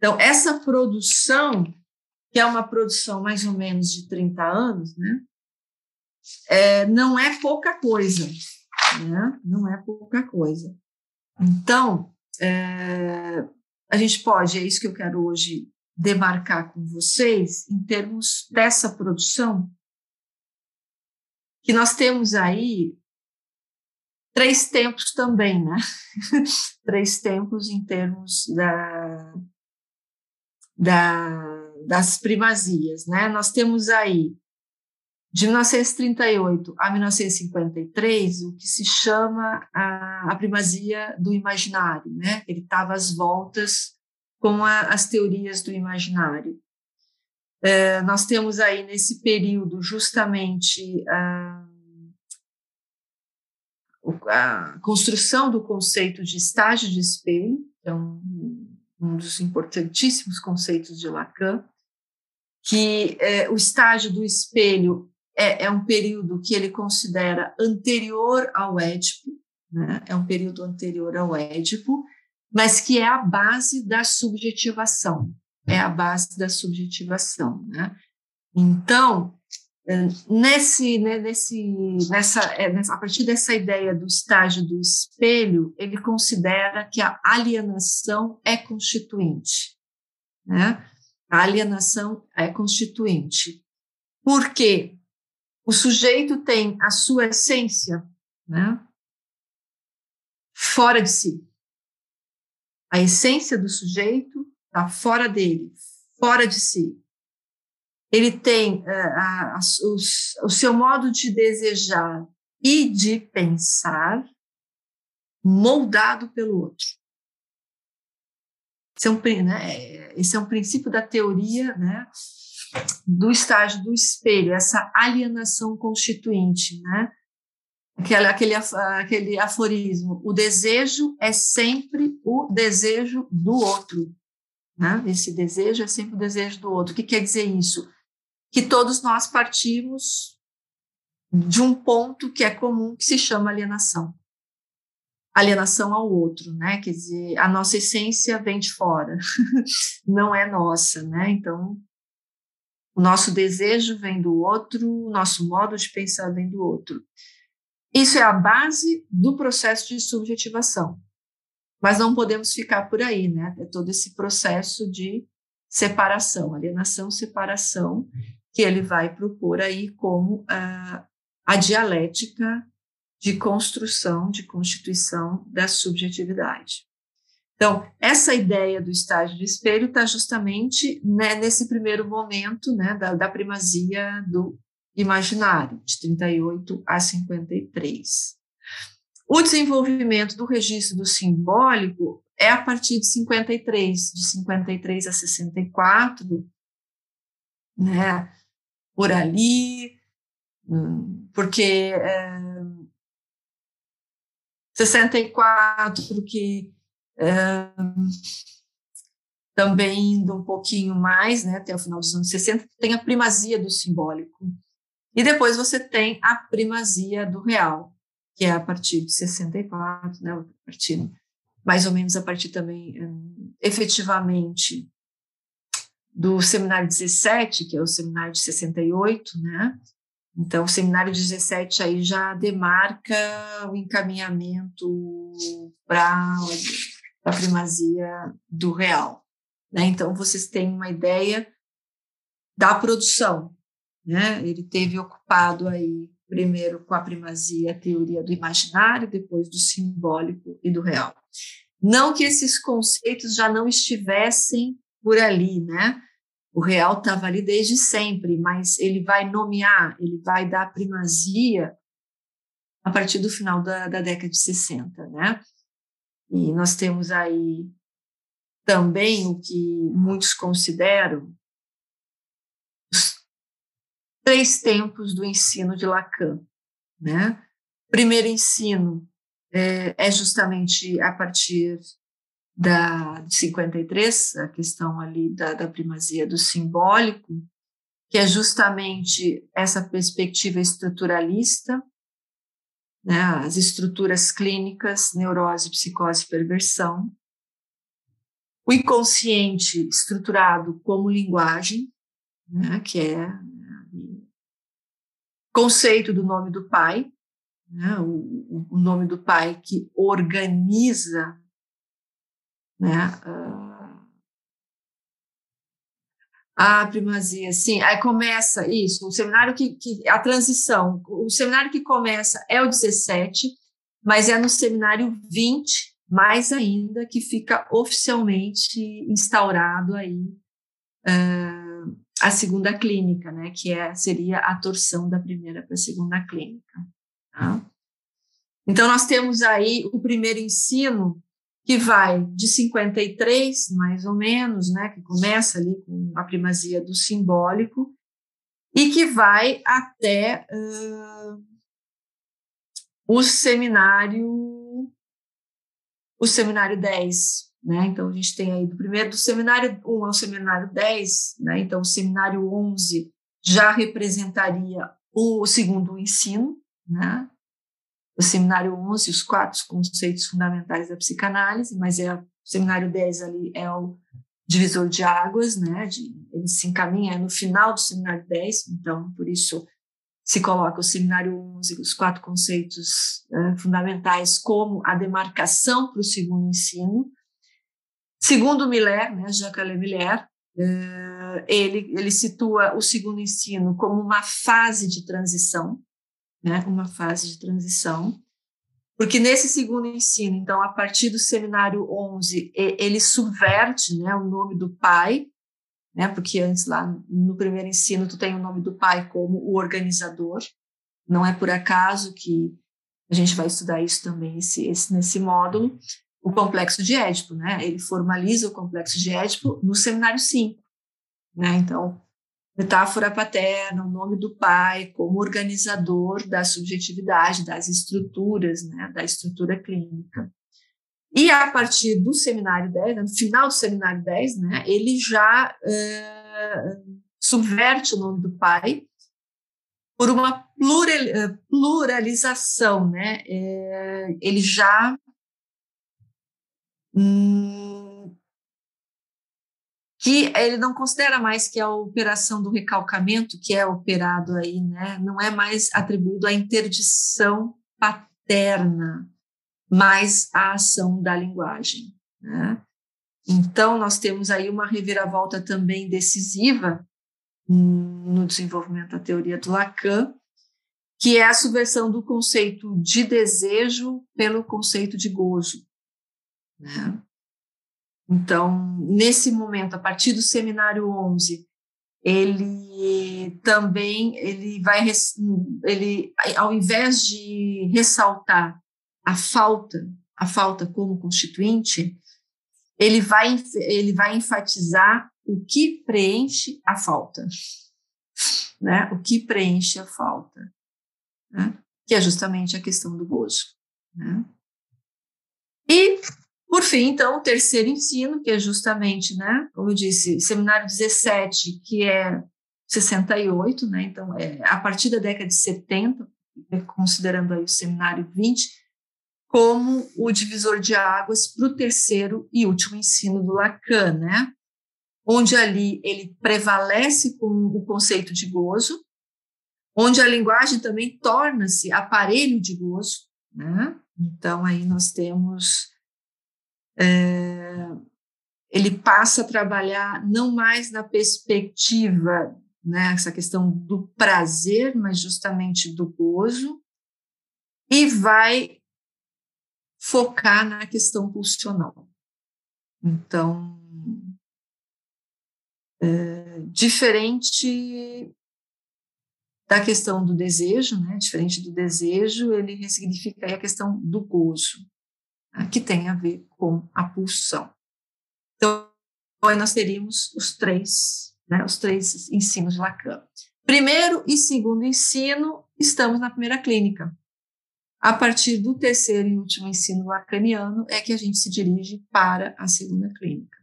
Então, essa produção, que é uma produção mais ou menos de 30 anos, né? É, não é pouca coisa, né? Não é pouca coisa. Então, é, a gente pode, é isso que eu quero hoje demarcar com vocês, em termos dessa produção, que nós temos aí três tempos também, né? três tempos em termos da, da, das primazias, né? Nós temos aí de 1938 a 1953 o que se chama a, a primazia do imaginário, né? Ele estava às voltas com a, as teorias do imaginário. É, nós temos aí nesse período justamente a, a construção do conceito de estágio de espelho, um dos importantíssimos conceitos de Lacan, que é, o estágio do espelho é, é, um período que ele considera anterior ao Édipo, né? é um período anterior ao Édipo, mas que é a base da subjetivação, é a base da subjetivação. Né? Então, Nesse, né, nesse, é, nessa, a partir dessa ideia do estágio do espelho, ele considera que a alienação é constituinte. Né? A alienação é constituinte. Porque o sujeito tem a sua essência né, fora de si. A essência do sujeito está fora dele, fora de si ele tem uh, a, a, o seu modo de desejar e de pensar moldado pelo outro. Esse é um, né, esse é um princípio da teoria né, do estágio do espelho, essa alienação constituinte. Né? Aquele, aquele, aquele aforismo: o desejo é sempre o desejo do outro. Né? Esse desejo é sempre o desejo do outro. O que quer dizer isso? Que todos nós partimos de um ponto que é comum, que se chama alienação. Alienação ao outro, né? Quer dizer, a nossa essência vem de fora, não é nossa, né? Então, o nosso desejo vem do outro, o nosso modo de pensar vem do outro. Isso é a base do processo de subjetivação. Mas não podemos ficar por aí, né? É todo esse processo de separação, alienação, separação, que ele vai propor aí como a, a dialética de construção, de constituição da subjetividade. Então, essa ideia do estágio de espelho está justamente né, nesse primeiro momento né, da, da, primazia do imaginário, de 38 a 53. O desenvolvimento do registro do simbólico é a partir de 53, de 53 a 64, né, por ali, porque é, 64 que é, também indo um pouquinho mais, né, até o final dos anos 60, tem a primazia do simbólico. E depois você tem a primazia do real, que é a partir de 64, né, a partir, mais ou menos a partir também, efetivamente, do seminário 17, que é o seminário de 68, né? Então, o seminário 17 aí já demarca o encaminhamento para a primazia do real. Né? Então, vocês têm uma ideia da produção. Né? Ele teve ocupado aí, primeiro com a primazia, a teoria do imaginário, depois do simbólico e do real. Não que esses conceitos já não estivessem por ali, né? O real estava ali desde sempre, mas ele vai nomear, ele vai dar primazia a partir do final da, da década de 60, né? E nós temos aí também o que muitos consideram os três tempos do ensino de Lacan, né? Primeiro ensino é, é justamente a partir da, de 53, a questão ali da, da primazia do simbólico, que é justamente essa perspectiva estruturalista, né, as estruturas clínicas, neurose, psicose e perversão. o inconsciente estruturado como linguagem, né, que é né, conceito do nome do pai, né, o, o, nome do pai que organiza né, uh, a primazia, sim. Aí começa isso, o seminário que, que a transição, o seminário que começa é o 17, mas é no seminário 20 mais ainda que fica oficialmente instaurado aí uh, a segunda clínica, né, que é, seria a torção da primeira para a segunda clínica. Tá? Então, nós temos aí o primeiro ensino, que vai de 53, mais ou menos, né, que começa ali com a primazia do simbólico, e que vai até uh, o seminário o seminário 10, né? Então a gente tem aí do primeiro do seminário 1 ao seminário 10, né? Então o seminário 11 já representaria o segundo ensino, né? O seminário 11, os quatro conceitos fundamentais da psicanálise, mas é o seminário 10 ali é o divisor de águas, né? De, ele se encaminha no final do seminário 10, então por isso se coloca o seminário 11, os quatro conceitos uh, fundamentais, como a demarcação para o segundo ensino. Segundo Miller, né, Jacques Miller, uh, ele, ele situa o segundo ensino como uma fase de transição, né, uma fase de transição, porque nesse segundo ensino, então, a partir do seminário 11, ele subverte né, o nome do pai, né? Porque antes lá no primeiro ensino tu tem o nome do pai como o organizador. Não é por acaso que a gente vai estudar isso também esse, esse nesse módulo. O complexo de Édipo, né? Ele formaliza o complexo de Édipo no seminário 5, né? Então, metáfora paterna, o nome do pai como organizador da subjetividade, das estruturas, né? Da estrutura clínica. E a partir do seminário 10, né, no final do seminário 10, né, ele já uh, subverte o nome do pai por uma plural, eh, pluralização, né? É, ele já hum, que ele não considera mais que a operação do recalcamento que é operado aí, né? Não é mais atribuído à interdição paterna, mais a ação da linguagem. Né? Então, nós temos aí uma reviravolta também decisiva no desenvolvimento da teoria do Lacan, que é a subversão do conceito de desejo pelo conceito de gozo. Né? Então, nesse momento, a partir do seminário 11, ele também ele vai ele ao invés de ressaltar a falta, a falta como constituinte, ele vai, ele vai enfatizar o que preenche a falta, né? O que preenche a falta, né? Que é justamente a questão do gozo, né? E por fim, então, o terceiro ensino, que é justamente, né, como eu disse, seminário 17, que é 68, né, então, é a partir da década de 70, considerando aí o seminário 20, como o divisor de águas para o terceiro e último ensino do Lacan, né? onde ali ele prevalece com o conceito de gozo, onde a linguagem também torna-se aparelho de gozo. Né? Então, aí nós temos. É, ele passa a trabalhar não mais na perspectiva, né, essa questão do prazer, mas justamente do gozo, e vai focar na questão pulsional. Então, é, diferente da questão do desejo, né? Diferente do desejo, ele ressignifica a questão do gozo? Que tem a ver com a pulsão. Então, nós teríamos os três, né? Os três ensinos de Lacan. Primeiro e segundo ensino, estamos na primeira clínica. A partir do terceiro e último ensino lacaniano é que a gente se dirige para a segunda clínica.